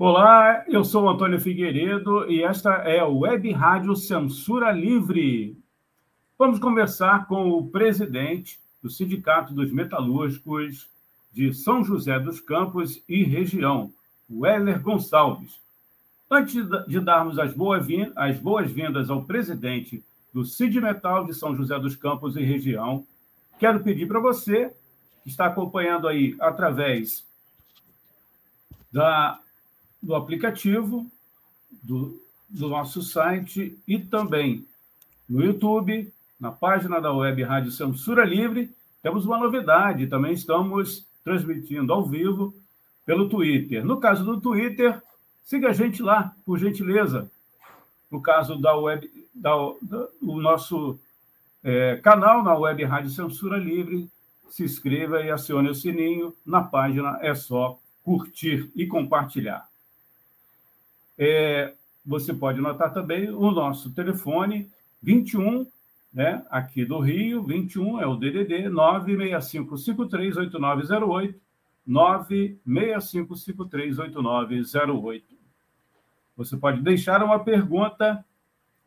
Olá, eu sou Antônio Figueiredo e esta é a Web Rádio Censura Livre. Vamos conversar com o presidente do Sindicato dos Metalúrgicos de São José dos Campos e região, Weller Gonçalves. Antes de darmos as boas-vindas ao presidente do Metal de São José dos Campos e região, quero pedir para você, que está acompanhando aí através da do aplicativo, do, do nosso site e também no YouTube, na página da web Rádio Censura Livre, temos uma novidade, também estamos transmitindo ao vivo pelo Twitter. No caso do Twitter, siga a gente lá, por gentileza. No caso da web, da, da, do nosso é, canal na web Rádio Censura Livre, se inscreva e acione o sininho. Na página é só curtir e compartilhar. É, você pode notar também o nosso telefone 21, né, aqui do Rio, 21 é o DDD 965538908, 965538908. Você pode deixar uma pergunta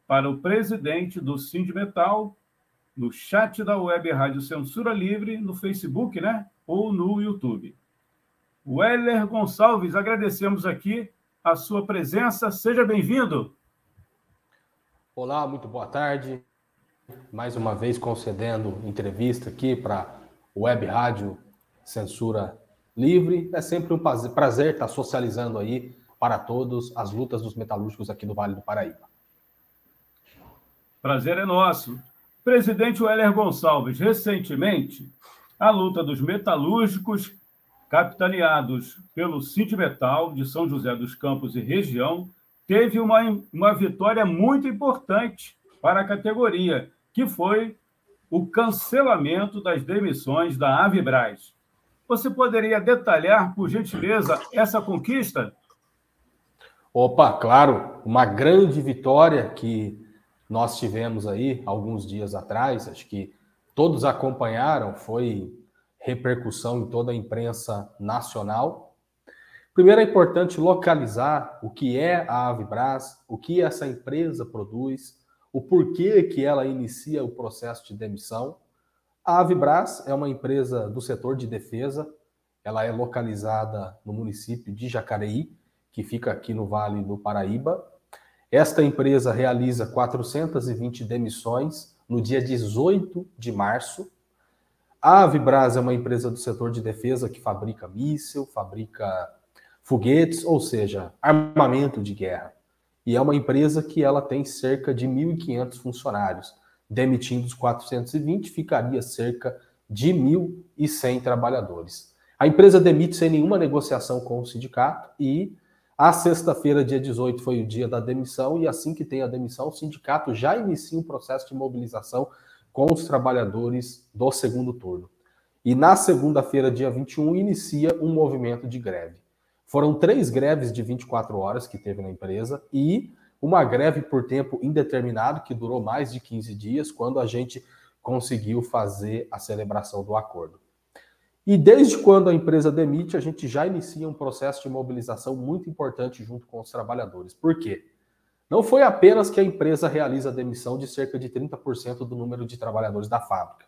para o presidente do Sindmetal no chat da Web Rádio Censura Livre, no Facebook, né? Ou no YouTube. Weller Gonçalves, agradecemos aqui a sua presença. Seja bem-vindo. Olá, muito boa tarde. Mais uma vez concedendo entrevista aqui para o Web Rádio Censura Livre. É sempre um prazer estar socializando aí para todos as lutas dos metalúrgicos aqui do Vale do Paraíba. Prazer é nosso. Presidente Weller Gonçalves, recentemente, a luta dos metalúrgicos capitaneados pelo Metal de São José dos Campos e região, teve uma, uma vitória muito importante para a categoria, que foi o cancelamento das demissões da Avibraz. Você poderia detalhar, por gentileza, essa conquista? Opa, claro, uma grande vitória que nós tivemos aí alguns dias atrás, acho que todos acompanharam, foi repercussão em toda a imprensa nacional. Primeiro é importante localizar o que é a Avibras, o que essa empresa produz, o porquê que ela inicia o processo de demissão. A Avibras é uma empresa do setor de defesa, ela é localizada no município de Jacareí, que fica aqui no Vale do Paraíba. Esta empresa realiza 420 demissões no dia 18 de março a Avibras é uma empresa do setor de defesa que fabrica míssil, fabrica foguetes, ou seja, armamento de guerra. E é uma empresa que ela tem cerca de 1.500 funcionários. Demitindo os 420, ficaria cerca de 1.100 trabalhadores. A empresa demite sem nenhuma negociação com o sindicato e a sexta-feira, dia 18, foi o dia da demissão e assim que tem a demissão, o sindicato já inicia um processo de mobilização com os trabalhadores do segundo turno. E na segunda-feira, dia 21, inicia um movimento de greve. Foram três greves de 24 horas que teve na empresa e uma greve por tempo indeterminado que durou mais de 15 dias, quando a gente conseguiu fazer a celebração do acordo. E desde quando a empresa demite, a gente já inicia um processo de mobilização muito importante junto com os trabalhadores. Por quê? Não foi apenas que a empresa realiza a demissão de cerca de 30% do número de trabalhadores da fábrica.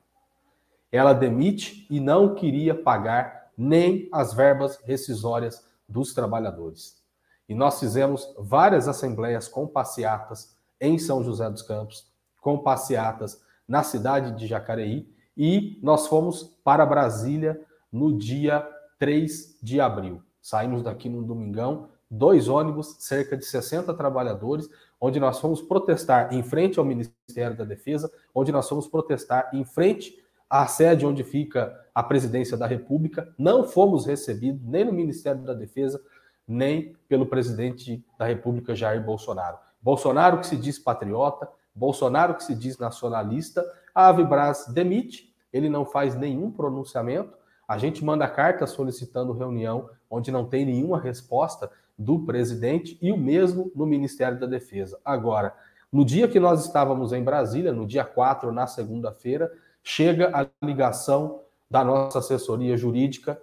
Ela demite e não queria pagar nem as verbas rescisórias dos trabalhadores. E nós fizemos várias assembleias com passeatas em São José dos Campos, com passeatas na cidade de Jacareí, e nós fomos para Brasília no dia 3 de abril. Saímos daqui no domingão dois ônibus, cerca de 60 trabalhadores, onde nós fomos protestar em frente ao Ministério da Defesa, onde nós fomos protestar em frente à sede onde fica a presidência da República. Não fomos recebidos nem no Ministério da Defesa, nem pelo presidente da República Jair Bolsonaro. Bolsonaro que se diz patriota, Bolsonaro que se diz nacionalista, a Avibraz demite, ele não faz nenhum pronunciamento, a gente manda carta solicitando reunião onde não tem nenhuma resposta do presidente e o mesmo no Ministério da Defesa. Agora, no dia que nós estávamos em Brasília, no dia 4, na segunda-feira, chega a ligação da nossa assessoria jurídica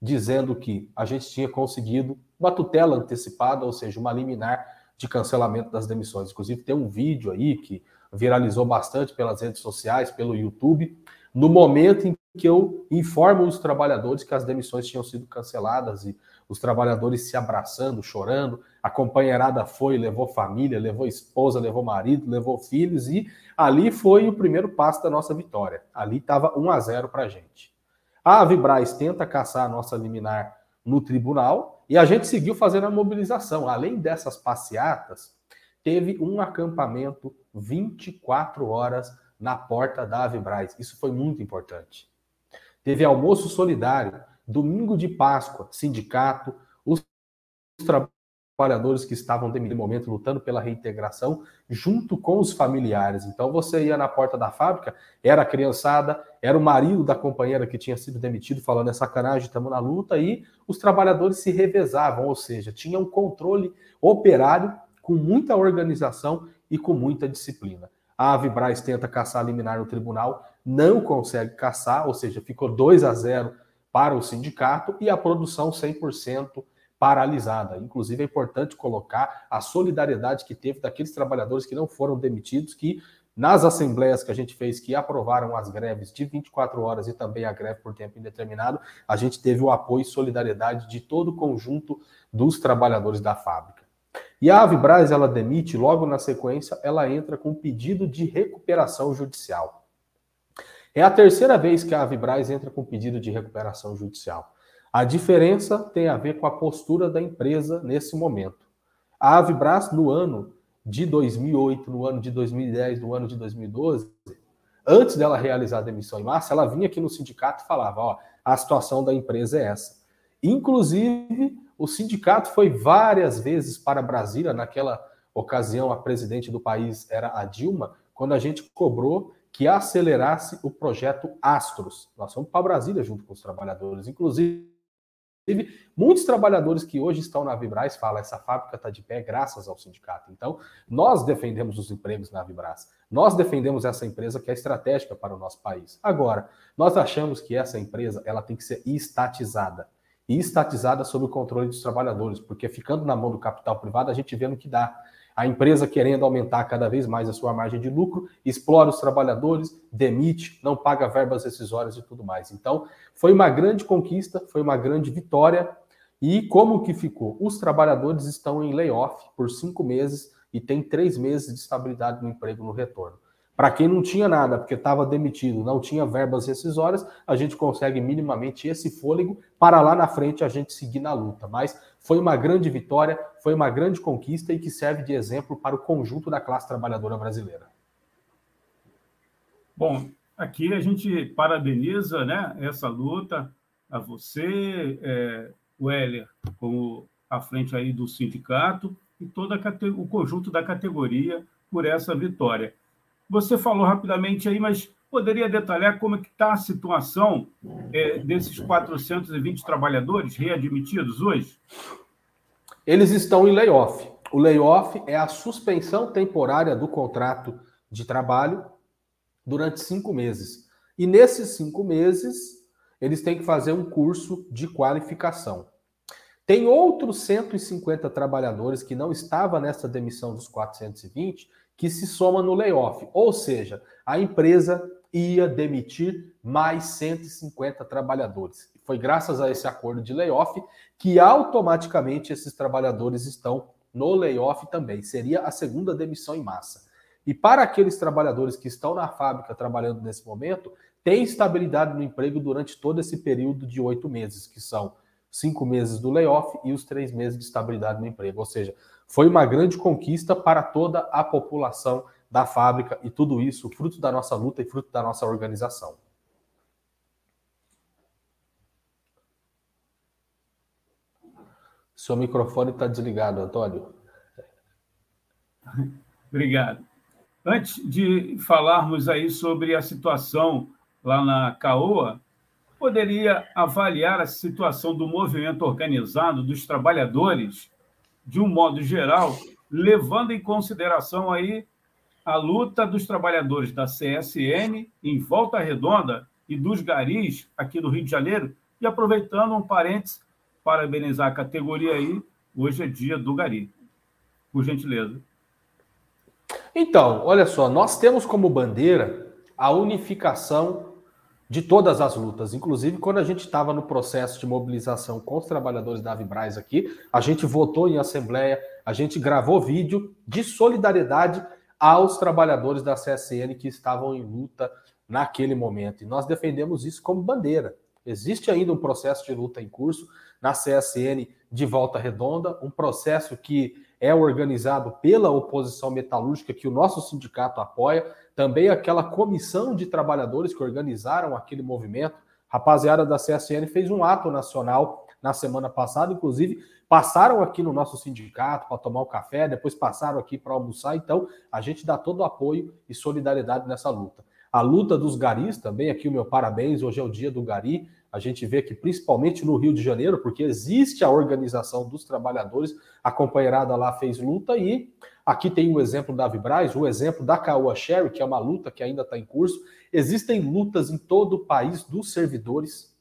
dizendo que a gente tinha conseguido uma tutela antecipada, ou seja, uma liminar de cancelamento das demissões. Inclusive, tem um vídeo aí que viralizou bastante pelas redes sociais, pelo YouTube, no momento em que eu informo os trabalhadores que as demissões tinham sido canceladas e os trabalhadores se abraçando, chorando. A companheirada foi, levou família, levou esposa, levou marido, levou filhos e ali foi o primeiro passo da nossa vitória. Ali estava 1 a 0 para a gente. A Vibraz tenta caçar a nossa liminar no tribunal e a gente seguiu fazendo a mobilização. Além dessas passeatas, teve um acampamento 24 horas na porta da Avibraz. Isso foi muito importante. Teve almoço solidário, domingo de Páscoa, sindicato, os trabalhadores que estavam no momento lutando pela reintegração, junto com os familiares. Então você ia na porta da fábrica, era a criançada, era o marido da companheira que tinha sido demitido, falando é sacanagem, estamos na luta, e os trabalhadores se revezavam, ou seja, tinha um controle operário com muita organização e com muita disciplina. A Avibraz tenta caçar liminar no tribunal, não consegue caçar, ou seja, ficou 2 a 0 para o sindicato e a produção 100% paralisada. Inclusive, é importante colocar a solidariedade que teve daqueles trabalhadores que não foram demitidos, que nas assembleias que a gente fez, que aprovaram as greves de 24 horas e também a greve por tempo indeterminado, a gente teve o apoio e solidariedade de todo o conjunto dos trabalhadores da fábrica. E a Avibraz, ela demite, logo na sequência, ela entra com pedido de recuperação judicial. É a terceira vez que a Avibraz entra com pedido de recuperação judicial. A diferença tem a ver com a postura da empresa nesse momento. A Avibraz, no ano de 2008, no ano de 2010, no ano de 2012, antes dela realizar a demissão em massa, ela vinha aqui no sindicato e falava: ó, a situação da empresa é essa. Inclusive, o sindicato foi várias vezes para Brasília, naquela ocasião a presidente do país era a Dilma, quando a gente cobrou que acelerasse o projeto Astros. Nós fomos para Brasília junto com os trabalhadores, inclusive muitos trabalhadores que hoje estão na Vibraz falam essa fábrica está de pé graças ao sindicato. Então, nós defendemos os empregos na Vibraz. Nós defendemos essa empresa que é estratégica para o nosso país. Agora, nós achamos que essa empresa ela tem que ser estatizada e estatizada sob o controle dos trabalhadores, porque ficando na mão do capital privado, a gente vê no que dá. A empresa querendo aumentar cada vez mais a sua margem de lucro, explora os trabalhadores, demite, não paga verbas rescisórias e tudo mais. Então, foi uma grande conquista, foi uma grande vitória. E como que ficou? Os trabalhadores estão em layoff por cinco meses e tem três meses de estabilidade no emprego no retorno. Para quem não tinha nada, porque estava demitido, não tinha verbas rescisórias, a gente consegue minimamente esse fôlego para lá na frente a gente seguir na luta. Mas foi uma grande vitória, foi uma grande conquista e que serve de exemplo para o conjunto da classe trabalhadora brasileira. Bom, aqui a gente parabeniza né, essa luta a você, é, Weller, como à frente aí do sindicato e todo o conjunto da categoria por essa vitória. Você falou rapidamente aí, mas poderia detalhar como é que está a situação é, desses 420 trabalhadores readmitidos hoje? Eles estão em layoff. O layoff é a suspensão temporária do contrato de trabalho durante cinco meses. E nesses cinco meses, eles têm que fazer um curso de qualificação. Tem outros 150 trabalhadores que não estavam nessa demissão dos 420 que se soma no layoff. Ou seja, a empresa ia demitir mais 150 trabalhadores. Foi graças a esse acordo de layoff que automaticamente esses trabalhadores estão no layoff também. Seria a segunda demissão em massa. E para aqueles trabalhadores que estão na fábrica trabalhando nesse momento, tem estabilidade no emprego durante todo esse período de oito meses, que são cinco meses do layoff e os três meses de estabilidade no emprego. Ou seja, foi uma grande conquista para toda a população da fábrica e tudo isso fruto da nossa luta e fruto da nossa organização. Seu microfone está desligado, Antônio. Obrigado. Antes de falarmos aí sobre a situação lá na CAOA, poderia avaliar a situação do movimento organizado dos trabalhadores, de um modo geral, levando em consideração aí a luta dos trabalhadores da CSN em Volta Redonda e dos garis aqui do Rio de Janeiro, e aproveitando um parênteses, parabenizar a categoria aí, hoje é dia do gari. Por gentileza. Então, olha só, nós temos como bandeira a unificação de todas as lutas. Inclusive, quando a gente estava no processo de mobilização com os trabalhadores da Vibraz aqui, a gente votou em assembleia, a gente gravou vídeo de solidariedade aos trabalhadores da CSN que estavam em luta naquele momento. E nós defendemos isso como bandeira. Existe ainda um processo de luta em curso na CSN de Volta Redonda, um processo que é organizado pela oposição metalúrgica, que o nosso sindicato apoia, também aquela comissão de trabalhadores que organizaram aquele movimento. Rapaziada da CSN fez um ato nacional na semana passada, inclusive passaram aqui no nosso sindicato para tomar um café, depois passaram aqui para almoçar. Então, a gente dá todo o apoio e solidariedade nessa luta. A luta dos garis também, aqui o meu parabéns, hoje é o dia do gari. A gente vê que principalmente no Rio de Janeiro, porque existe a organização dos trabalhadores, a companheirada lá fez luta e aqui tem o exemplo da Vibraz, o exemplo da Caoa Sherry, que é uma luta que ainda está em curso. Existem lutas em todo o país dos servidores,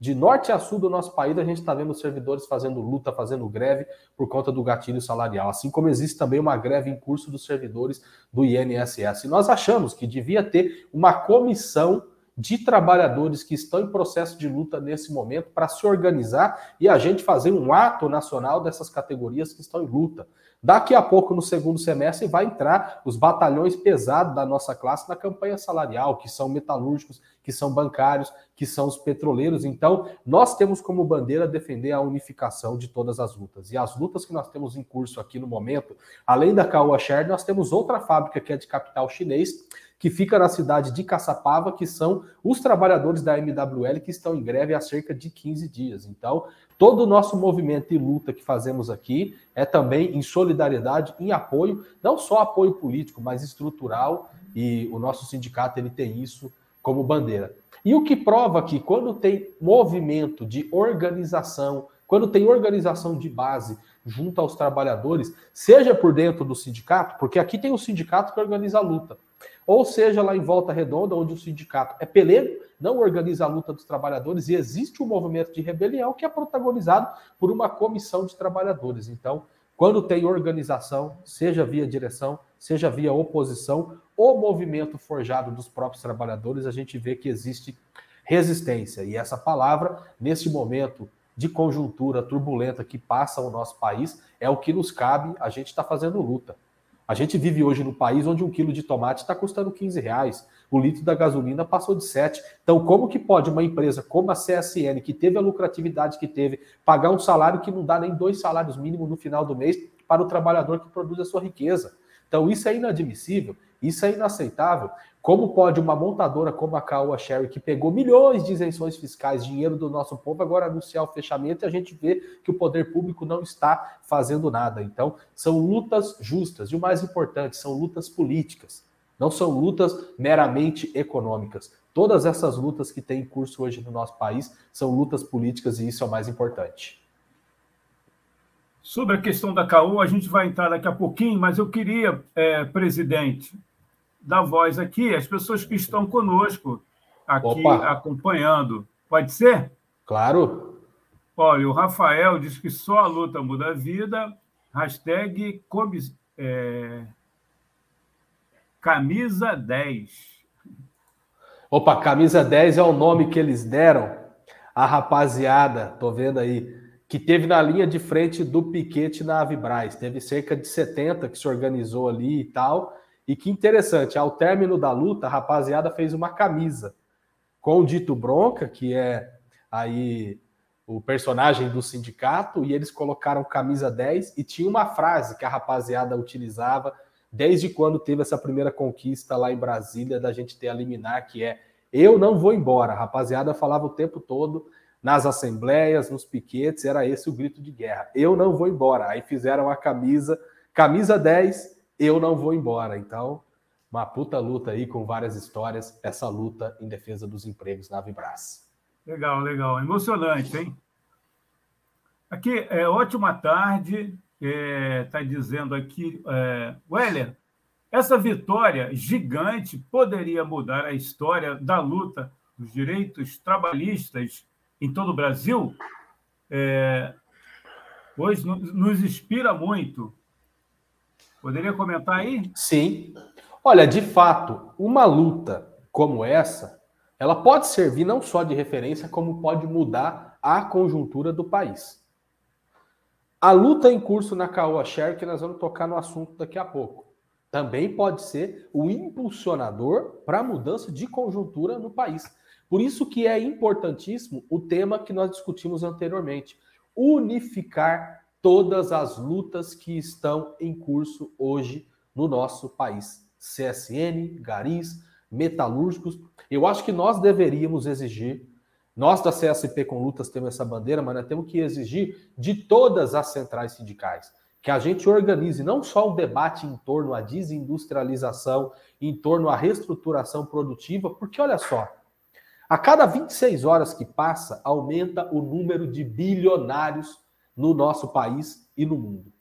de norte a sul do nosso país, a gente está vendo servidores fazendo luta, fazendo greve por conta do gatilho salarial, assim como existe também uma greve em curso dos servidores do INSS. E nós achamos que devia ter uma comissão de trabalhadores que estão em processo de luta nesse momento para se organizar e a gente fazer um ato nacional dessas categorias que estão em luta. Daqui a pouco, no segundo semestre, vai entrar os batalhões pesados da nossa classe na campanha salarial, que são metalúrgicos, que são bancários, que são os petroleiros. Então, nós temos como bandeira defender a unificação de todas as lutas. E as lutas que nós temos em curso aqui no momento, além da Caoa Share, nós temos outra fábrica que é de capital chinês, que fica na cidade de Caçapava, que são os trabalhadores da MWL que estão em greve há cerca de 15 dias. Então, todo o nosso movimento e luta que fazemos aqui é também em solidariedade, em apoio, não só apoio político, mas estrutural, e o nosso sindicato ele tem isso como bandeira. E o que prova que quando tem movimento de organização, quando tem organização de base junto aos trabalhadores, seja por dentro do sindicato, porque aqui tem o sindicato que organiza a luta, ou seja lá em Volta Redonda, onde o sindicato é peleiro, não organiza a luta dos trabalhadores e existe um movimento de rebelião que é protagonizado por uma comissão de trabalhadores. Então, quando tem organização, seja via direção, seja via oposição, o movimento forjado dos próprios trabalhadores, a gente vê que existe resistência. E essa palavra, nesse momento de conjuntura turbulenta que passa o nosso país, é o que nos cabe, a gente está fazendo luta. A gente vive hoje no país onde um quilo de tomate está custando 15 reais, o litro da gasolina passou de 7. Então, como que pode uma empresa como a CSN, que teve a lucratividade que teve, pagar um salário que não dá nem dois salários mínimos no final do mês para o trabalhador que produz a sua riqueza? Então, isso é inadmissível, isso é inaceitável. Como pode uma montadora como a Caoa Sherry, que pegou milhões de isenções fiscais, dinheiro do nosso povo, agora anunciar o fechamento e a gente vê que o poder público não está fazendo nada? Então, são lutas justas. E o mais importante, são lutas políticas. Não são lutas meramente econômicas. Todas essas lutas que têm curso hoje no nosso país são lutas políticas e isso é o mais importante. Sobre a questão da CAU, a gente vai entrar daqui a pouquinho, mas eu queria, é, presidente, dar voz aqui às pessoas que estão conosco aqui Opa. acompanhando. Pode ser? Claro. Olha, o Rafael diz que só a luta muda a vida. Hashtag é, camisa 10. Opa, camisa 10 é o nome que eles deram. A rapaziada, tô vendo aí, que teve na linha de frente do piquete na Avibraz. Teve cerca de 70 que se organizou ali e tal. E que interessante, ao término da luta, a rapaziada fez uma camisa com o dito Bronca, que é aí o personagem do sindicato, e eles colocaram camisa 10 e tinha uma frase que a rapaziada utilizava desde quando teve essa primeira conquista lá em Brasília da gente ter a liminar, que é eu não vou embora. A rapaziada falava o tempo todo nas assembleias, nos piquetes, era esse o grito de guerra. Eu não vou embora. Aí fizeram a camisa, camisa 10, eu não vou embora. Então, uma puta luta aí com várias histórias, essa luta em defesa dos empregos na Vibras. Legal, legal. Emocionante, hein? Aqui, é, ótima tarde. Está é, tá dizendo aqui, é, Weller, essa vitória gigante poderia mudar a história da luta dos direitos trabalhistas em todo o Brasil? É, pois nos inspira muito. Poderia comentar aí? Sim. Olha, de fato, uma luta como essa, ela pode servir não só de referência, como pode mudar a conjuntura do país. A luta em curso na Caoa Share, que nós vamos tocar no assunto daqui a pouco, também pode ser o impulsionador para a mudança de conjuntura no país. Por isso que é importantíssimo o tema que nós discutimos anteriormente, unificar todas as lutas que estão em curso hoje no nosso país. CSN, garis, metalúrgicos. Eu acho que nós deveríamos exigir, nós da CSP com lutas temos essa bandeira, mas nós temos que exigir de todas as centrais sindicais que a gente organize não só o debate em torno à desindustrialização, em torno à reestruturação produtiva, porque olha só, a cada 26 horas que passa, aumenta o número de bilionários no nosso país e no mundo.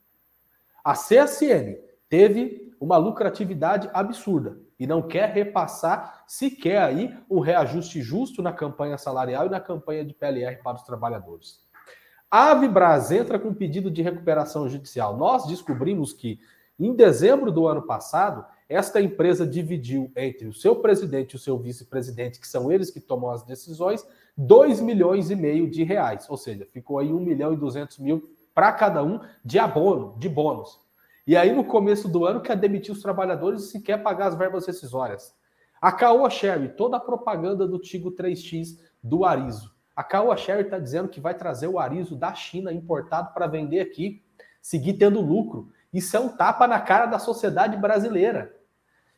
A CSN teve uma lucratividade absurda e não quer repassar sequer aí um reajuste justo na campanha salarial e na campanha de PLR para os trabalhadores. A Avibras entra com pedido de recuperação judicial. Nós descobrimos que em dezembro do ano passado, esta empresa dividiu entre o seu presidente e o seu vice-presidente, que são eles que tomam as decisões, 2 milhões e meio de reais. Ou seja, ficou aí 1 milhão e 200 mil para cada um de abono, de bônus. E aí, no começo do ano, quer demitir os trabalhadores e sequer pagar as verbas rescisórias. A Caoa Sherry, toda a propaganda do Tigo 3X do Arizo. A Caoa Sherry está dizendo que vai trazer o Arizo da China importado para vender aqui, seguir tendo lucro. Isso é um tapa na cara da sociedade brasileira.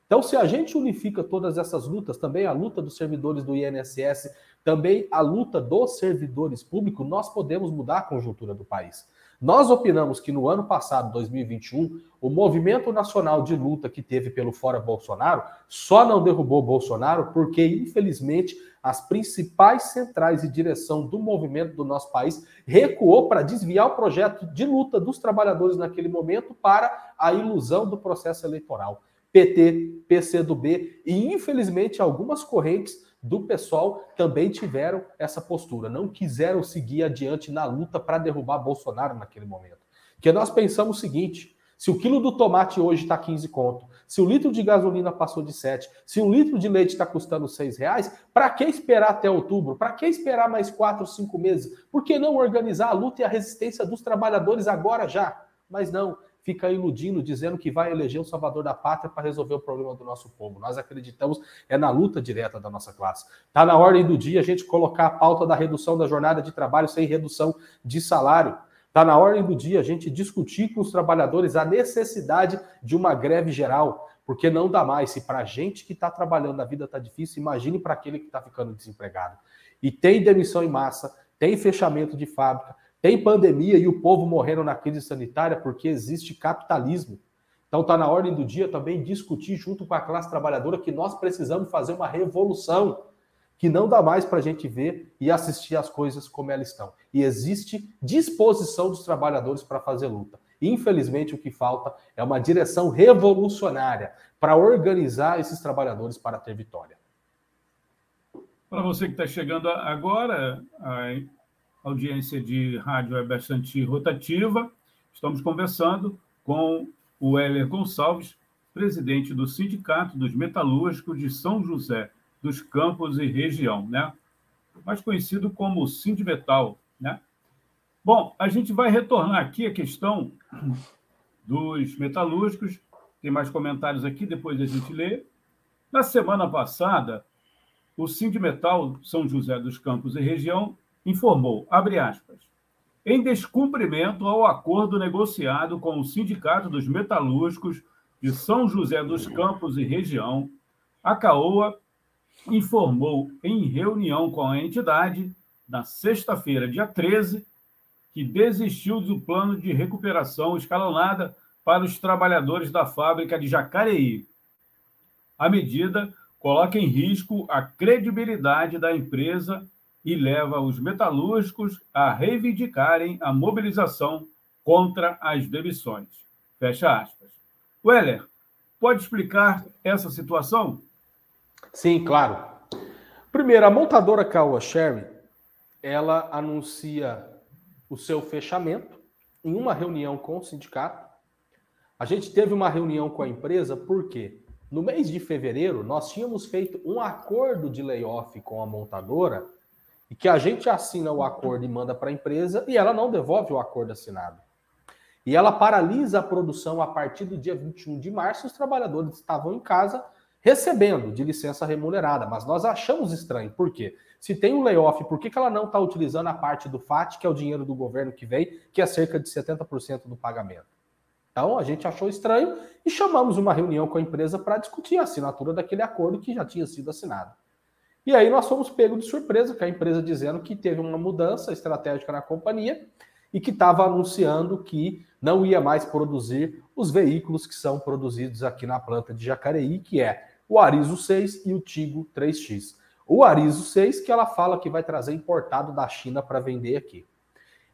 Então, se a gente unifica todas essas lutas, também a luta dos servidores do INSS, também a luta dos servidores públicos, nós podemos mudar a conjuntura do país. Nós opinamos que no ano passado, 2021, o movimento nacional de luta que teve pelo Fora Bolsonaro só não derrubou Bolsonaro porque, infelizmente, as principais centrais e direção do movimento do nosso país recuou para desviar o projeto de luta dos trabalhadores naquele momento para a ilusão do processo eleitoral. PT, PCdoB e, infelizmente, algumas correntes do pessoal também tiveram essa postura, não quiseram seguir adiante na luta para derrubar Bolsonaro naquele momento. Que nós pensamos o seguinte: se o quilo do tomate hoje está 15 conto, se o litro de gasolina passou de 7, se um litro de leite está custando 6 reais, para que esperar até outubro? Para que esperar mais 4, 5 meses? Por que não organizar a luta e a resistência dos trabalhadores agora já? Mas não, fica iludindo, dizendo que vai eleger o salvador da pátria para resolver o problema do nosso povo. Nós acreditamos é na luta direta da nossa classe. Está na ordem do dia a gente colocar a pauta da redução da jornada de trabalho sem redução de salário. Está na ordem do dia a gente discutir com os trabalhadores a necessidade de uma greve geral, porque não dá mais. Se para a gente que está trabalhando a vida está difícil, imagine para aquele que está ficando desempregado. E tem demissão em massa, tem fechamento de fábrica, tem pandemia e o povo morrendo na crise sanitária porque existe capitalismo. Então está na ordem do dia também discutir junto com a classe trabalhadora que nós precisamos fazer uma revolução que não dá mais para a gente ver e assistir as coisas como elas estão. E existe disposição dos trabalhadores para fazer luta. Infelizmente, o que falta é uma direção revolucionária para organizar esses trabalhadores para ter vitória. Para você que está chegando agora, audiência de rádio é bastante rotativa. Estamos conversando com o Heller Gonçalves, presidente do Sindicato dos Metalúrgicos de São José dos Campos e região, né? mais conhecido como Sindimetal. Né? Bom, a gente vai retornar aqui a questão dos metalúrgicos. Tem mais comentários aqui, depois a gente lê. Na semana passada, o Sindimetal São José dos Campos e região informou, abre aspas, em descumprimento ao acordo negociado com o Sindicato dos Metalúrgicos de São José dos Campos e região, a CAOA informou em reunião com a entidade na sexta-feira, dia 13, que desistiu do plano de recuperação escalonada para os trabalhadores da fábrica de Jacareí. A medida coloca em risco a credibilidade da empresa e leva os metalúrgicos a reivindicarem a mobilização contra as demissões. Fecha aspas. Weller, pode explicar essa situação? Sim, claro. Primeiro, a montadora Caoa Sherry, ela anuncia o seu fechamento em uma reunião com o sindicato. A gente teve uma reunião com a empresa porque no mês de fevereiro nós tínhamos feito um acordo de layoff com a montadora e que a gente assina o acordo e manda para a empresa e ela não devolve o acordo assinado. E ela paralisa a produção a partir do dia 21 de março. Os trabalhadores estavam em casa recebendo de licença remunerada, mas nós achamos estranho. Por quê? Se tem um layoff, por que, que ela não está utilizando a parte do FAT, que é o dinheiro do governo que vem, que é cerca de 70% do pagamento? Então a gente achou estranho e chamamos uma reunião com a empresa para discutir a assinatura daquele acordo que já tinha sido assinado. E aí nós fomos pegos de surpresa com a empresa dizendo que teve uma mudança estratégica na companhia e que estava anunciando que não ia mais produzir os veículos que são produzidos aqui na planta de Jacareí, que é o Arizo 6 e o Tigo 3X. O Arizo 6, que ela fala que vai trazer importado da China para vender aqui.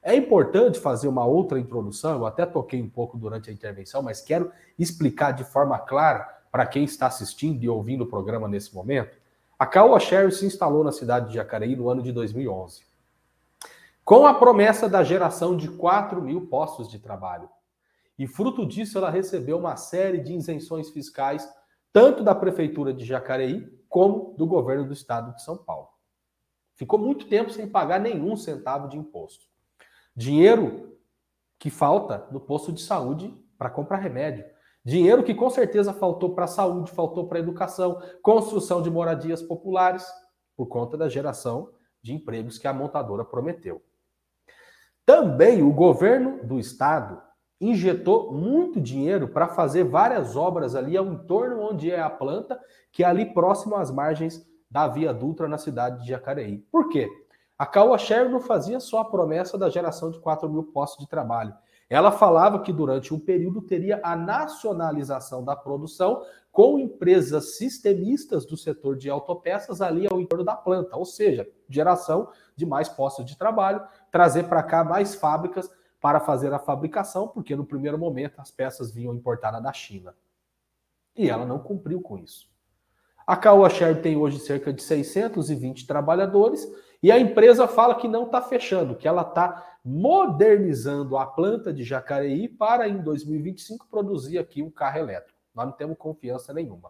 É importante fazer uma outra introdução, eu até toquei um pouco durante a intervenção, mas quero explicar de forma clara para quem está assistindo e ouvindo o programa nesse momento. A Caoa Sherry se instalou na cidade de Jacareí no ano de 2011, com a promessa da geração de 4 mil postos de trabalho. E fruto disso, ela recebeu uma série de isenções fiscais, tanto da Prefeitura de Jacareí como do governo do estado de São Paulo. Ficou muito tempo sem pagar nenhum centavo de imposto. Dinheiro que falta no posto de saúde para comprar remédio. Dinheiro que com certeza faltou para a saúde, faltou para a educação, construção de moradias populares, por conta da geração de empregos que a montadora prometeu. Também o governo do estado injetou muito dinheiro para fazer várias obras ali ao entorno onde é a planta, que é ali próximo às margens da Via Dutra na cidade de Jacareí. Por quê? A Caoa não fazia só a promessa da geração de 4 mil postos de trabalho. Ela falava que durante um período teria a nacionalização da produção com empresas sistemistas do setor de autopeças ali ao entorno da planta, ou seja, geração de mais postos de trabalho, trazer para cá mais fábricas para fazer a fabricação, porque no primeiro momento as peças vinham importadas da China. E ela não cumpriu com isso. A Caoa Share tem hoje cerca de 620 trabalhadores e a empresa fala que não está fechando, que ela está modernizando a planta de Jacareí para em 2025 produzir aqui um carro elétrico. Nós não temos confiança nenhuma.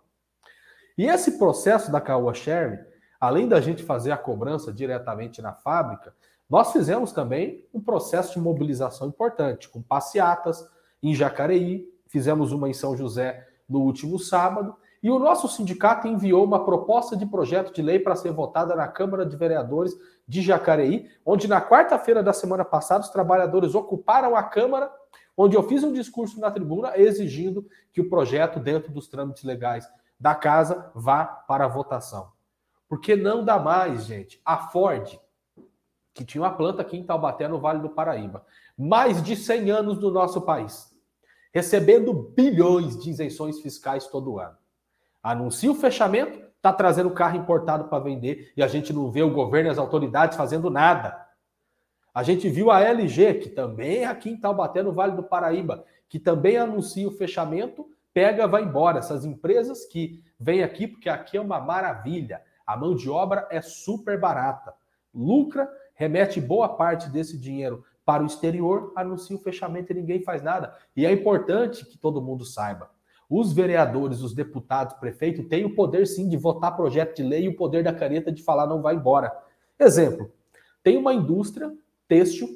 E esse processo da Caoa Share, além da gente fazer a cobrança diretamente na fábrica, nós fizemos também um processo de mobilização importante, com passeatas em Jacareí, fizemos uma em São José no último sábado, e o nosso sindicato enviou uma proposta de projeto de lei para ser votada na Câmara de Vereadores de Jacareí, onde na quarta-feira da semana passada os trabalhadores ocuparam a Câmara, onde eu fiz um discurso na tribuna exigindo que o projeto, dentro dos trâmites legais da casa, vá para a votação. Porque não dá mais, gente. A Ford, que tinha uma planta aqui em Taubaté, no Vale do Paraíba. Mais de 100 anos no nosso país, recebendo bilhões de isenções fiscais todo ano. Anuncia o fechamento, está trazendo carro importado para vender e a gente não vê o governo e as autoridades fazendo nada. A gente viu a LG, que também é aqui em Taubaté, no Vale do Paraíba, que também anuncia o fechamento, pega, vai embora. Essas empresas que vêm aqui, porque aqui é uma maravilha. A mão de obra é super barata. Lucra remete boa parte desse dinheiro para o exterior, anuncia o fechamento e ninguém faz nada. E é importante que todo mundo saiba. Os vereadores, os deputados, prefeito têm o poder sim de votar projeto de lei e o poder da caneta de falar não vai embora. Exemplo: tem uma indústria têxtil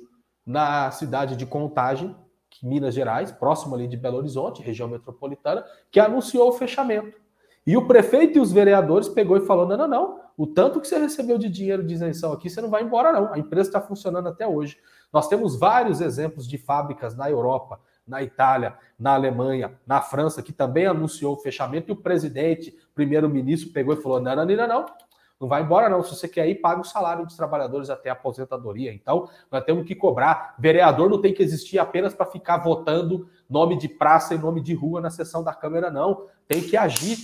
na cidade de Contagem, Minas Gerais, próximo ali de Belo Horizonte, região metropolitana, que anunciou o fechamento. E o prefeito e os vereadores pegou e falou: não, não, não. O tanto que você recebeu de dinheiro de isenção aqui, você não vai embora, não. A empresa está funcionando até hoje. Nós temos vários exemplos de fábricas na Europa, na Itália, na Alemanha, na França, que também anunciou o fechamento, e o presidente, primeiro-ministro, pegou e falou: não, não, não, não. Não vai embora, não. Se você quer ir, paga o salário dos trabalhadores até a aposentadoria. Então, nós temos que cobrar. Vereador não tem que existir apenas para ficar votando nome de praça e nome de rua na sessão da Câmara, não. Tem que agir.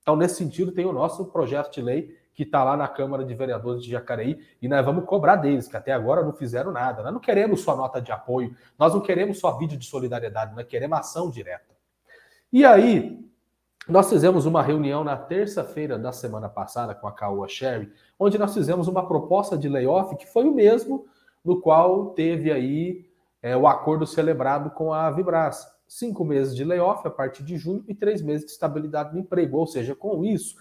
Então, nesse sentido, tem o nosso projeto de lei que está lá na Câmara de Vereadores de Jacareí e nós vamos cobrar deles, que até agora não fizeram nada. Nós não queremos só nota de apoio, nós não queremos só vídeo de solidariedade, nós queremos ação direta. E aí, nós fizemos uma reunião na terça-feira da semana passada com a Caoa Sherry, onde nós fizemos uma proposta de layoff que foi o mesmo no qual teve aí é, o acordo celebrado com a Vibras. Cinco meses de layoff a partir de junho e três meses de estabilidade no emprego. Ou seja, com isso,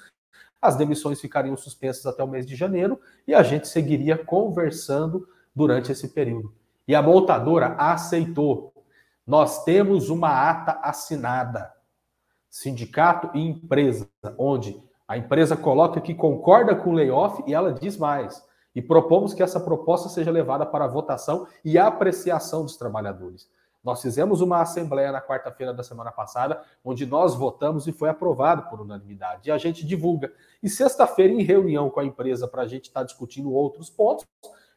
as demissões ficariam suspensas até o mês de janeiro e a gente seguiria conversando durante esse período. E a montadora aceitou. Nós temos uma ata assinada sindicato e empresa, onde a empresa coloca que concorda com o layoff e ela diz mais. E propomos que essa proposta seja levada para votação e apreciação dos trabalhadores. Nós fizemos uma assembleia na quarta-feira da semana passada, onde nós votamos e foi aprovado por unanimidade. E a gente divulga. E sexta-feira, em reunião com a empresa, para a gente estar tá discutindo outros pontos,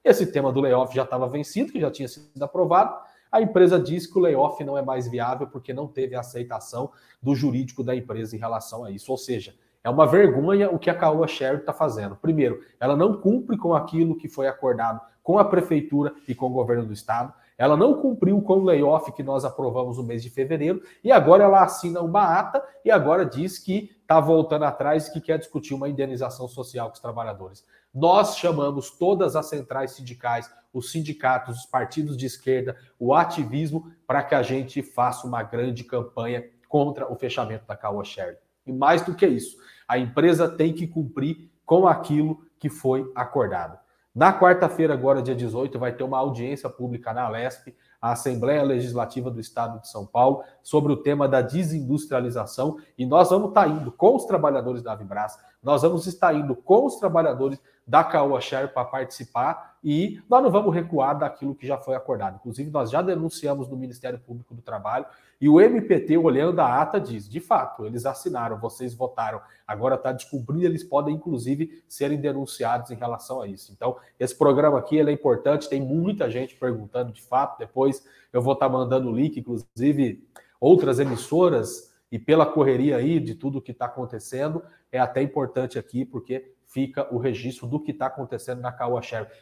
esse tema do layoff já estava vencido, que já tinha sido aprovado. A empresa diz que o layoff não é mais viável porque não teve aceitação do jurídico da empresa em relação a isso. Ou seja, é uma vergonha o que a Caoa Share está fazendo. Primeiro, ela não cumpre com aquilo que foi acordado com a prefeitura e com o governo do estado. Ela não cumpriu com o layoff que nós aprovamos no mês de fevereiro e agora ela assina uma ata e agora diz que está voltando atrás e que quer discutir uma indenização social com os trabalhadores. Nós chamamos todas as centrais sindicais, os sindicatos, os partidos de esquerda, o ativismo, para que a gente faça uma grande campanha contra o fechamento da Caoa Share. E mais do que isso, a empresa tem que cumprir com aquilo que foi acordado. Na quarta-feira, agora, dia 18, vai ter uma audiência pública na Alesp, a Assembleia Legislativa do Estado de São Paulo, sobre o tema da desindustrialização. E nós vamos estar indo com os trabalhadores da Vibras, nós vamos estar indo com os trabalhadores da Caoa Share para participar e nós não vamos recuar daquilo que já foi acordado. Inclusive, nós já denunciamos no Ministério Público do Trabalho e o MPT, olhando a ata, diz: de fato, eles assinaram, vocês votaram, agora está descumprindo, eles podem, inclusive, serem denunciados em relação a isso. Então, esse programa aqui é importante, tem muita gente perguntando de fato. Depois eu vou estar tá mandando o link, inclusive, outras emissoras, e pela correria aí de tudo que está acontecendo, é até importante aqui, porque fica o registro do que está acontecendo na Caoa.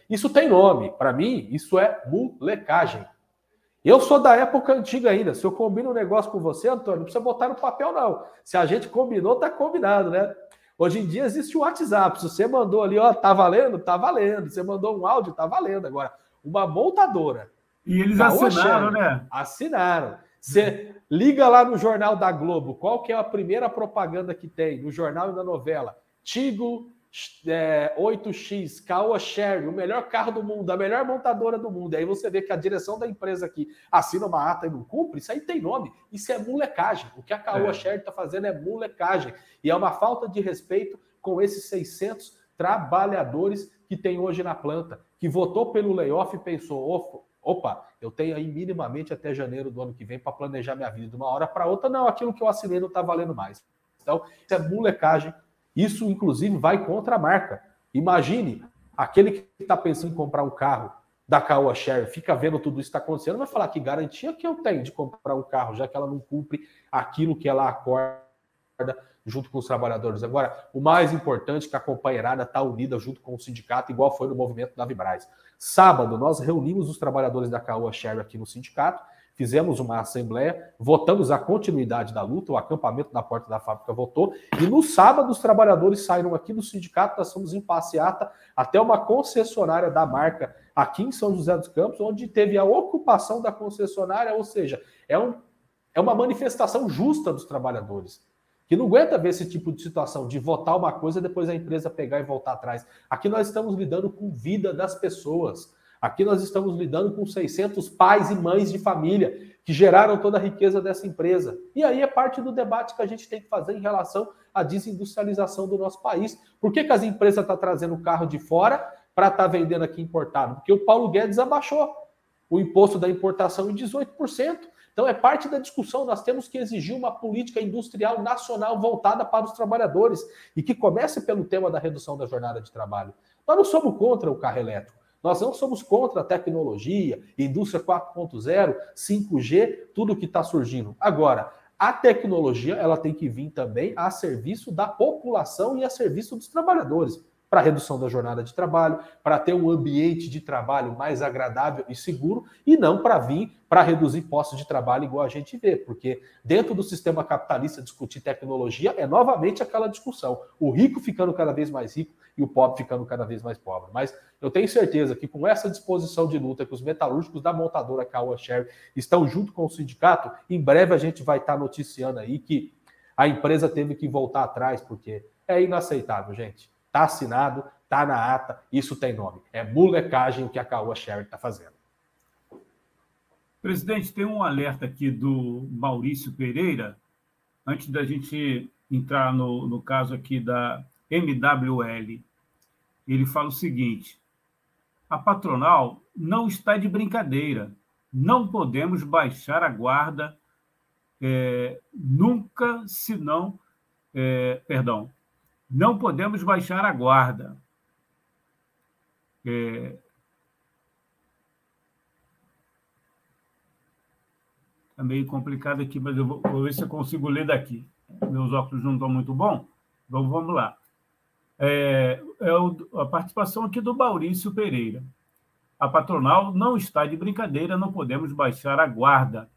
Isso tem nome. Para mim, isso é molecagem. Eu sou da época antiga ainda. Se eu combino um negócio com você, Antônio, não precisa botar no papel, não. Se a gente combinou, tá combinado, né? Hoje em dia existe o WhatsApp. Se você mandou ali, ó, tá valendo, tá valendo. Você mandou um áudio, tá valendo. Agora, uma montadora. E eles assinaram, né? Assinaram. Você liga lá no Jornal da Globo, qual que é a primeira propaganda que tem no jornal e na novela? Tigo é, 8X, Caoa Sherry, o melhor carro do mundo, a melhor montadora do mundo. E aí você vê que a direção da empresa aqui assina uma ata e não cumpre, isso aí tem nome. Isso é molecagem. O que a Caoa é. Sherry está fazendo é molecagem. E é uma falta de respeito com esses 600 trabalhadores que tem hoje na planta, que votou pelo layoff e pensou, opa, eu tenho aí minimamente até janeiro do ano que vem para planejar minha vida de uma hora para outra. Não, aquilo que eu assinei não está valendo mais. Então, isso é molecagem isso, inclusive, vai contra a marca. Imagine aquele que está pensando em comprar um carro da Caoa Share, fica vendo tudo isso que está acontecendo, vai falar que garantia que eu tenho de comprar um carro, já que ela não cumpre aquilo que ela acorda junto com os trabalhadores. Agora, o mais importante é que a companheirada está unida junto com o sindicato, igual foi no movimento da Vibraz. Sábado, nós reunimos os trabalhadores da Caoa Share aqui no sindicato fizemos uma assembleia, votamos a continuidade da luta, o acampamento na porta da fábrica votou, e no sábado os trabalhadores saíram aqui do sindicato, nós fomos em passeata até uma concessionária da marca aqui em São José dos Campos, onde teve a ocupação da concessionária, ou seja, é, um, é uma manifestação justa dos trabalhadores. Que não aguenta ver esse tipo de situação, de votar uma coisa e depois a empresa pegar e voltar atrás. Aqui nós estamos lidando com vida das pessoas. Aqui nós estamos lidando com 600 pais e mães de família que geraram toda a riqueza dessa empresa. E aí é parte do debate que a gente tem que fazer em relação à desindustrialização do nosso país. Por que, que as empresas estão tá trazendo carro de fora para estar tá vendendo aqui importado? Porque o Paulo Guedes abaixou o imposto da importação em 18%. Então é parte da discussão. Nós temos que exigir uma política industrial nacional voltada para os trabalhadores e que comece pelo tema da redução da jornada de trabalho. Nós não somos contra o carro elétrico. Nós não somos contra a tecnologia, indústria 4.0, 5G, tudo que está surgindo. Agora, a tecnologia ela tem que vir também a serviço da população e a serviço dos trabalhadores para redução da jornada de trabalho, para ter um ambiente de trabalho mais agradável e seguro, e não para vir para reduzir postos de trabalho igual a gente vê, porque dentro do sistema capitalista discutir tecnologia é novamente aquela discussão, o rico ficando cada vez mais rico e o pobre ficando cada vez mais pobre. Mas eu tenho certeza que com essa disposição de luta que os metalúrgicos da montadora Caoa Sherry estão junto com o sindicato, em breve a gente vai estar noticiando aí que a empresa teve que voltar atrás, porque é inaceitável, gente. Está assinado, está na ata, isso tem nome. É molecagem que a Caoa Sherry está fazendo. Presidente, tem um alerta aqui do Maurício Pereira, antes da gente entrar no, no caso aqui da MWL. Ele fala o seguinte: a patronal não está de brincadeira. Não podemos baixar a guarda é, nunca, senão. É, perdão, não podemos baixar a guarda. É... Tá meio complicado aqui, mas eu vou, vou, ver se eu consigo ler daqui. Meus óculos não estão muito bons. Então vamos lá. É, é o, a participação aqui do Maurício Pereira. A patronal não está de brincadeira, não podemos baixar a guarda.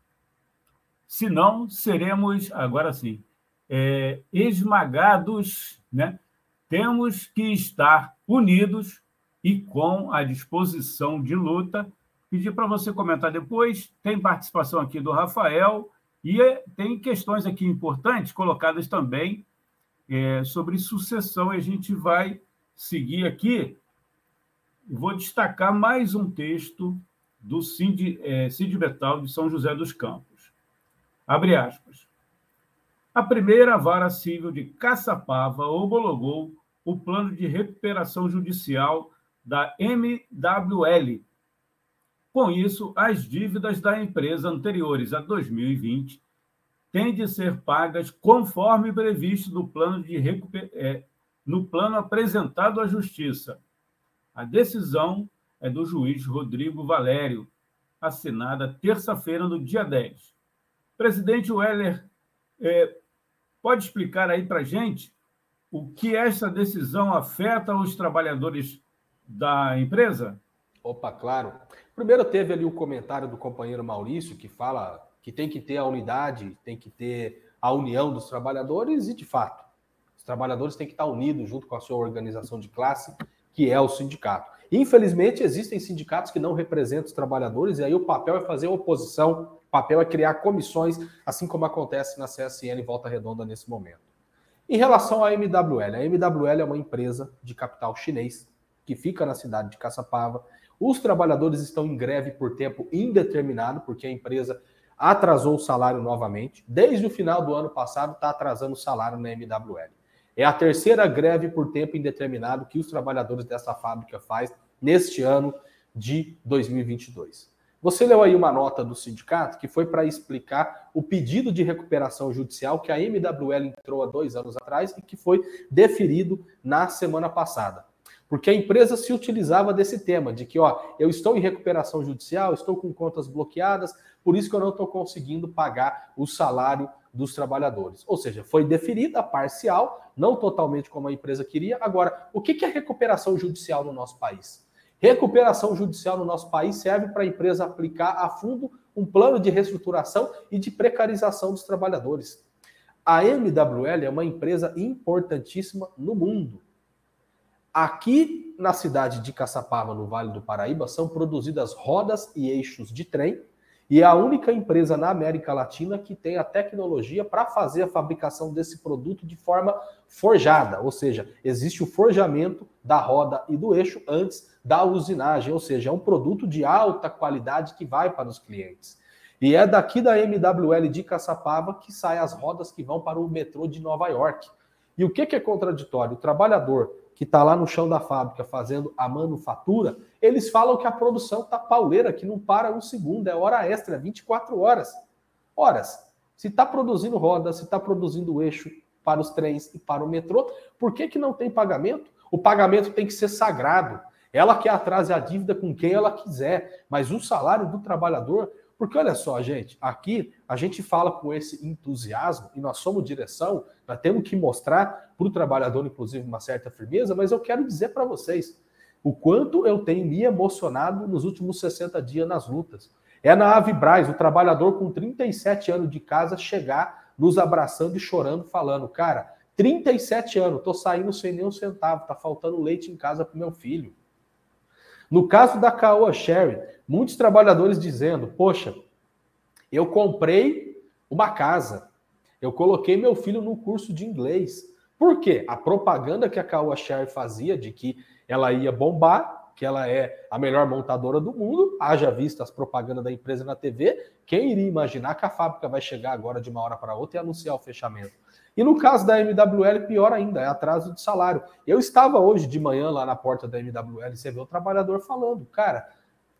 Senão, seremos, agora sim, é, esmagados, né? temos que estar unidos e com a disposição de luta. Pedir para você comentar depois. Tem participação aqui do Rafael e é, tem questões aqui importantes colocadas também é, sobre sucessão. E a gente vai seguir aqui. Vou destacar mais um texto do Cid, é, Cid Betal de São José dos Campos. Abre aspas. A primeira vara civil de Caçapava homologou o plano de recuperação judicial da MWL. Com isso, as dívidas da empresa anteriores a 2020 têm de ser pagas conforme previsto no plano, de recuper... é, no plano apresentado à Justiça. A decisão é do juiz Rodrigo Valério, assinada terça-feira, no dia 10. Presidente Weller é, Pode explicar aí para gente o que essa decisão afeta os trabalhadores da empresa? Opa, claro. Primeiro teve ali o comentário do companheiro Maurício, que fala que tem que ter a unidade, tem que ter a união dos trabalhadores, e de fato, os trabalhadores têm que estar unidos junto com a sua organização de classe, que é o sindicato. Infelizmente, existem sindicatos que não representam os trabalhadores, e aí o papel é fazer oposição o papel é criar comissões, assim como acontece na CSN Volta Redonda nesse momento. Em relação à MWL, a MWL é uma empresa de capital chinês que fica na cidade de Caçapava. Os trabalhadores estão em greve por tempo indeterminado, porque a empresa atrasou o salário novamente. Desde o final do ano passado, está atrasando o salário na MWL. É a terceira greve por tempo indeterminado que os trabalhadores dessa fábrica faz neste ano de 2022. Você leu aí uma nota do sindicato que foi para explicar o pedido de recuperação judicial que a MWL entrou há dois anos atrás e que foi deferido na semana passada. Porque a empresa se utilizava desse tema, de que, ó, eu estou em recuperação judicial, estou com contas bloqueadas, por isso que eu não estou conseguindo pagar o salário dos trabalhadores. Ou seja, foi deferida parcial, não totalmente como a empresa queria. Agora, o que é recuperação judicial no nosso país? Recuperação judicial no nosso país serve para a empresa aplicar a fundo um plano de reestruturação e de precarização dos trabalhadores. A MWL é uma empresa importantíssima no mundo. Aqui na cidade de Caçapava, no Vale do Paraíba, são produzidas rodas e eixos de trem e é a única empresa na América Latina que tem a tecnologia para fazer a fabricação desse produto de forma forjada, ou seja, existe o forjamento da roda e do eixo antes da usinagem, ou seja, é um produto de alta qualidade que vai para os clientes. E é daqui da MWL de Caçapava que saem as rodas que vão para o metrô de Nova York. E o que, que é contraditório? O trabalhador que está lá no chão da fábrica fazendo a manufatura, eles falam que a produção está pauleira, que não para um segundo, é hora extra, é 24 horas. Horas. Se está produzindo roda, se está produzindo eixo para os trens e para o metrô, por que, que não tem pagamento? O pagamento tem que ser sagrado. Ela quer atrase a dívida com quem ela quiser, mas o salário do trabalhador. Porque olha só, gente, aqui a gente fala com esse entusiasmo e nós somos direção, nós temos que mostrar para o trabalhador, inclusive, uma certa firmeza, mas eu quero dizer para vocês o quanto eu tenho me emocionado nos últimos 60 dias nas lutas. É na Avibraz, o trabalhador com 37 anos de casa chegar nos abraçando e chorando, falando, cara, 37 anos, tô saindo sem nem um centavo, tá faltando leite em casa pro meu filho. No caso da Caoa Sherry, muitos trabalhadores dizendo: Poxa, eu comprei uma casa, eu coloquei meu filho no curso de inglês. Por quê? A propaganda que a Caoa Sherry fazia de que ela ia bombar, que ela é a melhor montadora do mundo, haja vista as propagandas da empresa na TV, quem iria imaginar que a fábrica vai chegar agora de uma hora para outra e anunciar o fechamento? E no caso da MWL, pior ainda, é atraso de salário. Eu estava hoje de manhã lá na porta da MWL, você vê o trabalhador falando, cara,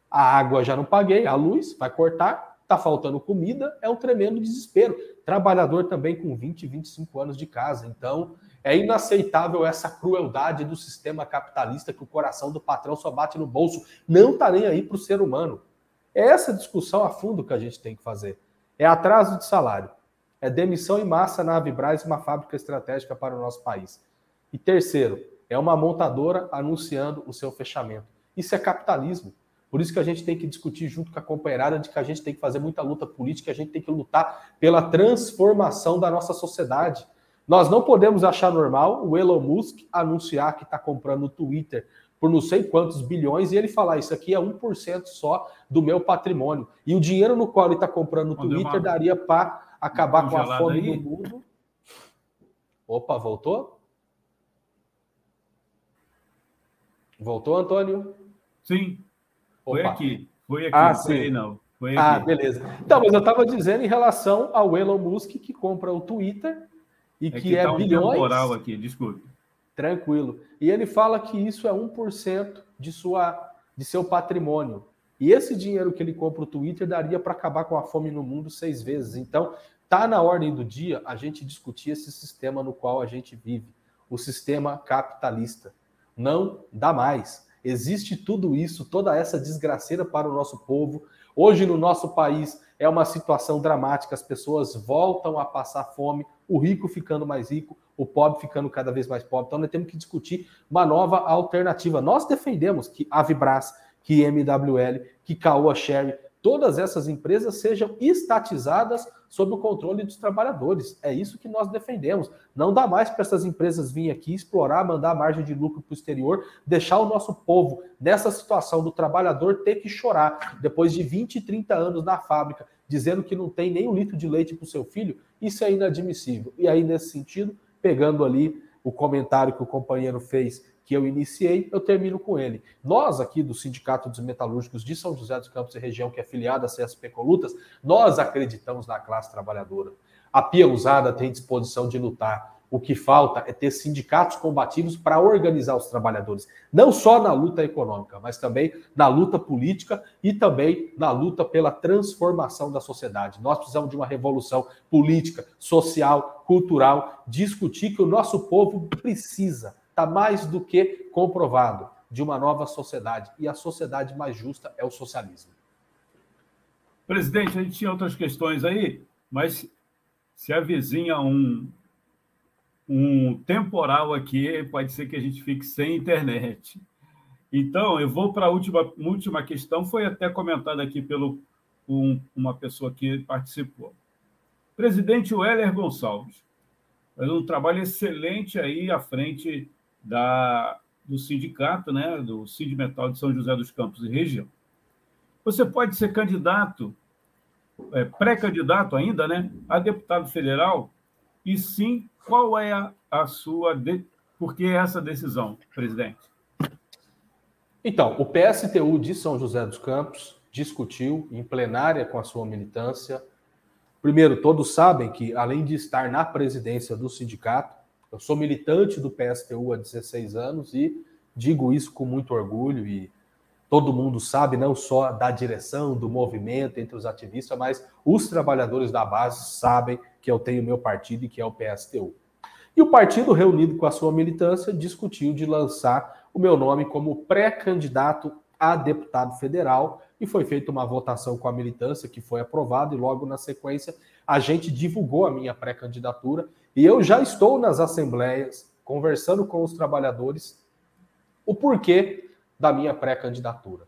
a água já não paguei, a luz vai cortar, tá faltando comida, é um tremendo desespero. Trabalhador também com 20, 25 anos de casa. Então, é inaceitável essa crueldade do sistema capitalista que o coração do patrão só bate no bolso, não tá nem aí para o ser humano. É essa discussão a fundo que a gente tem que fazer. É atraso de salário é demissão em massa na Avibraz, uma fábrica estratégica para o nosso país. E terceiro, é uma montadora anunciando o seu fechamento. Isso é capitalismo. Por isso que a gente tem que discutir junto com a companheirada de que a gente tem que fazer muita luta política, a gente tem que lutar pela transformação da nossa sociedade. Nós não podemos achar normal o Elon Musk anunciar que está comprando o Twitter por não sei quantos bilhões e ele falar isso aqui é 1% só do meu patrimônio. E o dinheiro no qual ele está comprando o Twitter daria para acabar com a fome aí. do mundo. Opa, voltou? Voltou, Antônio? Sim. Foi Opa. aqui. Foi aqui. Ah, foi sim. não. Foi ah, aqui. Ah, beleza. Então, mas eu estava dizendo em relação ao Elon Musk que compra o Twitter e é que, que é tá um bilhões. temporal aqui, desculpe. Tranquilo. E ele fala que isso é 1% de, sua, de seu patrimônio. E esse dinheiro que ele compra o Twitter daria para acabar com a fome no mundo seis vezes. Então, tá na ordem do dia a gente discutir esse sistema no qual a gente vive, o sistema capitalista. Não dá mais. Existe tudo isso, toda essa desgraceira para o nosso povo. Hoje no nosso país é uma situação dramática, as pessoas voltam a passar fome, o rico ficando mais rico, o pobre ficando cada vez mais pobre. Então nós temos que discutir uma nova alternativa. Nós defendemos que a Vibras que MWL, que Caoa Sherry, todas essas empresas sejam estatizadas sob o controle dos trabalhadores. É isso que nós defendemos. Não dá mais para essas empresas virem aqui explorar, mandar margem de lucro para o exterior, deixar o nosso povo nessa situação do trabalhador ter que chorar depois de 20, 30 anos na fábrica, dizendo que não tem nem um litro de leite para o seu filho. Isso é inadmissível. E aí, nesse sentido, pegando ali o comentário que o companheiro fez que eu iniciei, eu termino com ele. Nós aqui do Sindicato dos Metalúrgicos de São José dos Campos e região, que é afiliada à CSP Colutas, nós acreditamos na classe trabalhadora. A Pia Usada tem disposição de lutar. O que falta é ter sindicatos combativos para organizar os trabalhadores, não só na luta econômica, mas também na luta política e também na luta pela transformação da sociedade. Nós precisamos de uma revolução política, social, cultural, discutir que o nosso povo precisa está mais do que comprovado de uma nova sociedade. E a sociedade mais justa é o socialismo. Presidente, a gente tinha outras questões aí, mas se avizinha um, um temporal aqui, pode ser que a gente fique sem internet. Então, eu vou para a última, última questão, foi até comentada aqui pelo um, uma pessoa que participou. Presidente Weller Gonçalves, um trabalho excelente aí à frente da, do sindicato, né, do Sindimetal de São José dos Campos e região. Você pode ser candidato, é, pré-candidato ainda, né, a deputado federal, e sim, qual é a, a sua. De... Por que essa decisão, presidente? Então, o PSTU de São José dos Campos discutiu em plenária com a sua militância. Primeiro, todos sabem que, além de estar na presidência do sindicato, eu sou militante do PSTU há 16 anos e digo isso com muito orgulho e todo mundo sabe, não só da direção, do movimento entre os ativistas, mas os trabalhadores da base sabem que eu tenho meu partido e que é o PSTU. E o partido, reunido com a sua militância, discutiu de lançar o meu nome como pré-candidato a deputado federal e foi feita uma votação com a militância que foi aprovada e logo na sequência a gente divulgou a minha pré-candidatura e eu já estou nas assembleias conversando com os trabalhadores o porquê da minha pré-candidatura.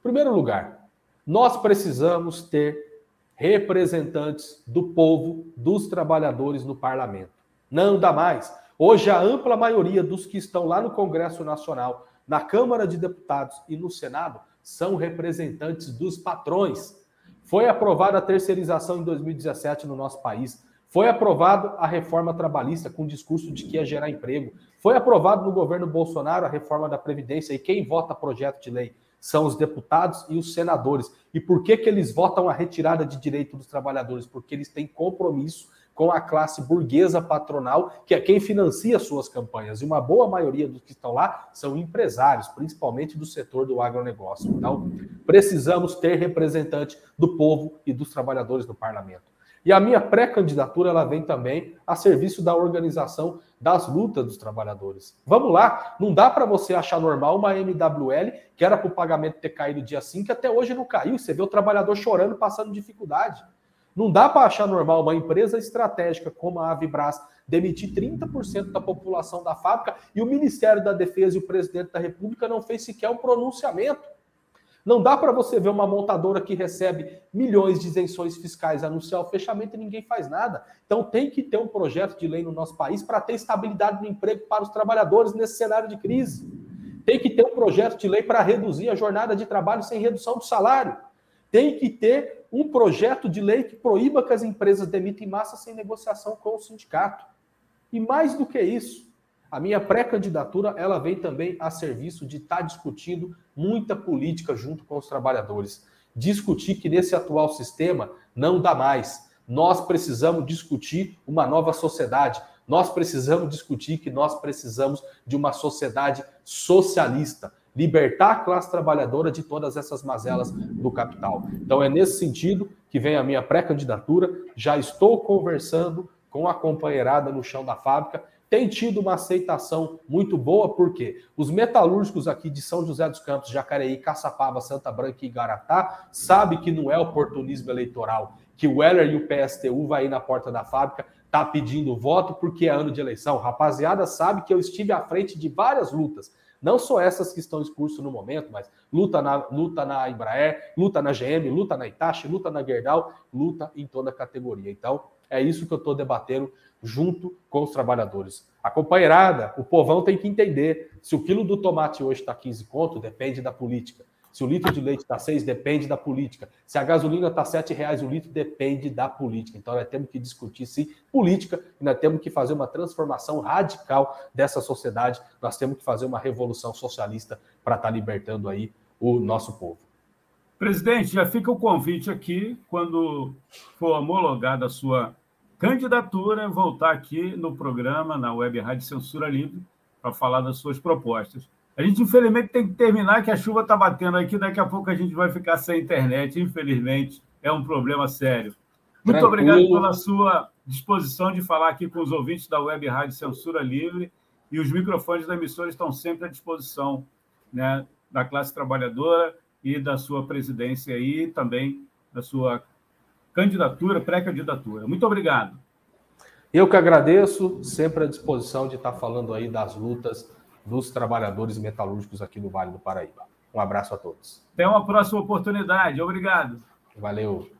Em primeiro lugar, nós precisamos ter representantes do povo, dos trabalhadores no parlamento. Não dá mais. Hoje, a ampla maioria dos que estão lá no Congresso Nacional, na Câmara de Deputados e no Senado são representantes dos patrões. Foi aprovada a terceirização em 2017 no nosso país. Foi aprovado a reforma trabalhista com o discurso de que ia gerar emprego. Foi aprovado no governo Bolsonaro a reforma da Previdência e quem vota projeto de lei são os deputados e os senadores. E por que, que eles votam a retirada de direito dos trabalhadores? Porque eles têm compromisso com a classe burguesa patronal, que é quem financia suas campanhas. E uma boa maioria dos que estão lá são empresários, principalmente do setor do agronegócio. Então, precisamos ter representante do povo e dos trabalhadores no parlamento. E a minha pré-candidatura ela vem também a serviço da organização das lutas dos trabalhadores. Vamos lá, não dá para você achar normal uma MWL que era para o pagamento ter caído dia 5, que até hoje não caiu. Você vê o trabalhador chorando, passando dificuldade. Não dá para achar normal uma empresa estratégica como a Avibras demitir 30% da população da fábrica e o Ministério da Defesa e o presidente da República não fez sequer um pronunciamento. Não dá para você ver uma montadora que recebe milhões de isenções fiscais anunciar o fechamento e ninguém faz nada. Então tem que ter um projeto de lei no nosso país para ter estabilidade no emprego para os trabalhadores nesse cenário de crise. Tem que ter um projeto de lei para reduzir a jornada de trabalho sem redução do salário. Tem que ter um projeto de lei que proíba que as empresas demitem massa sem negociação com o sindicato. E mais do que isso, a minha pré-candidatura ela vem também a serviço de estar tá discutindo muita política junto com os trabalhadores. Discutir que nesse atual sistema não dá mais. Nós precisamos discutir uma nova sociedade. Nós precisamos discutir que nós precisamos de uma sociedade socialista libertar a classe trabalhadora de todas essas mazelas do capital. Então é nesse sentido que vem a minha pré-candidatura. Já estou conversando com a companheirada no chão da fábrica. Tem tido uma aceitação muito boa, porque os metalúrgicos aqui de São José dos Campos, Jacareí, Caçapava, Santa Branca e Igaratá sabem que não é oportunismo eleitoral, que o Weller e o PSTU vai ir na porta da fábrica, tá pedindo voto porque é ano de eleição. Rapaziada, sabe que eu estive à frente de várias lutas não só essas que estão em curso no momento, mas luta na, luta na Embraer, luta na GM, luta na Itachi, luta na Gerdau, luta em toda a categoria. Então, é isso que eu estou debatendo junto com os trabalhadores. A companheirada, o povão tem que entender. Se o quilo do tomate hoje está 15 conto, depende da política. Se o litro de leite está 6, depende da política. Se a gasolina está 7 reais o litro, depende da política. Então, nós temos que discutir, sim, política e nós temos que fazer uma transformação radical dessa sociedade. Nós temos que fazer uma revolução socialista para estar tá libertando aí o nosso povo. Presidente, já fica o convite aqui, quando for homologada a sua candidatura, voltar aqui no programa, na Web Rádio Censura Livre, para falar das suas propostas. A gente, infelizmente, tem que terminar, que a chuva está batendo aqui, daqui a pouco a gente vai ficar sem internet, infelizmente, é um problema sério. Muito Tranquilo. obrigado pela sua disposição de falar aqui com os ouvintes da Web Rádio Censura Livre, e os microfones da emissora estão sempre à disposição né, da classe trabalhadora e da sua presidência e também da sua candidatura, pré-candidatura. Muito obrigado. Eu que agradeço, sempre à disposição de estar falando aí das lutas dos trabalhadores metalúrgicos aqui no Vale do Paraíba. Um abraço a todos. Até uma próxima oportunidade. Obrigado. Valeu.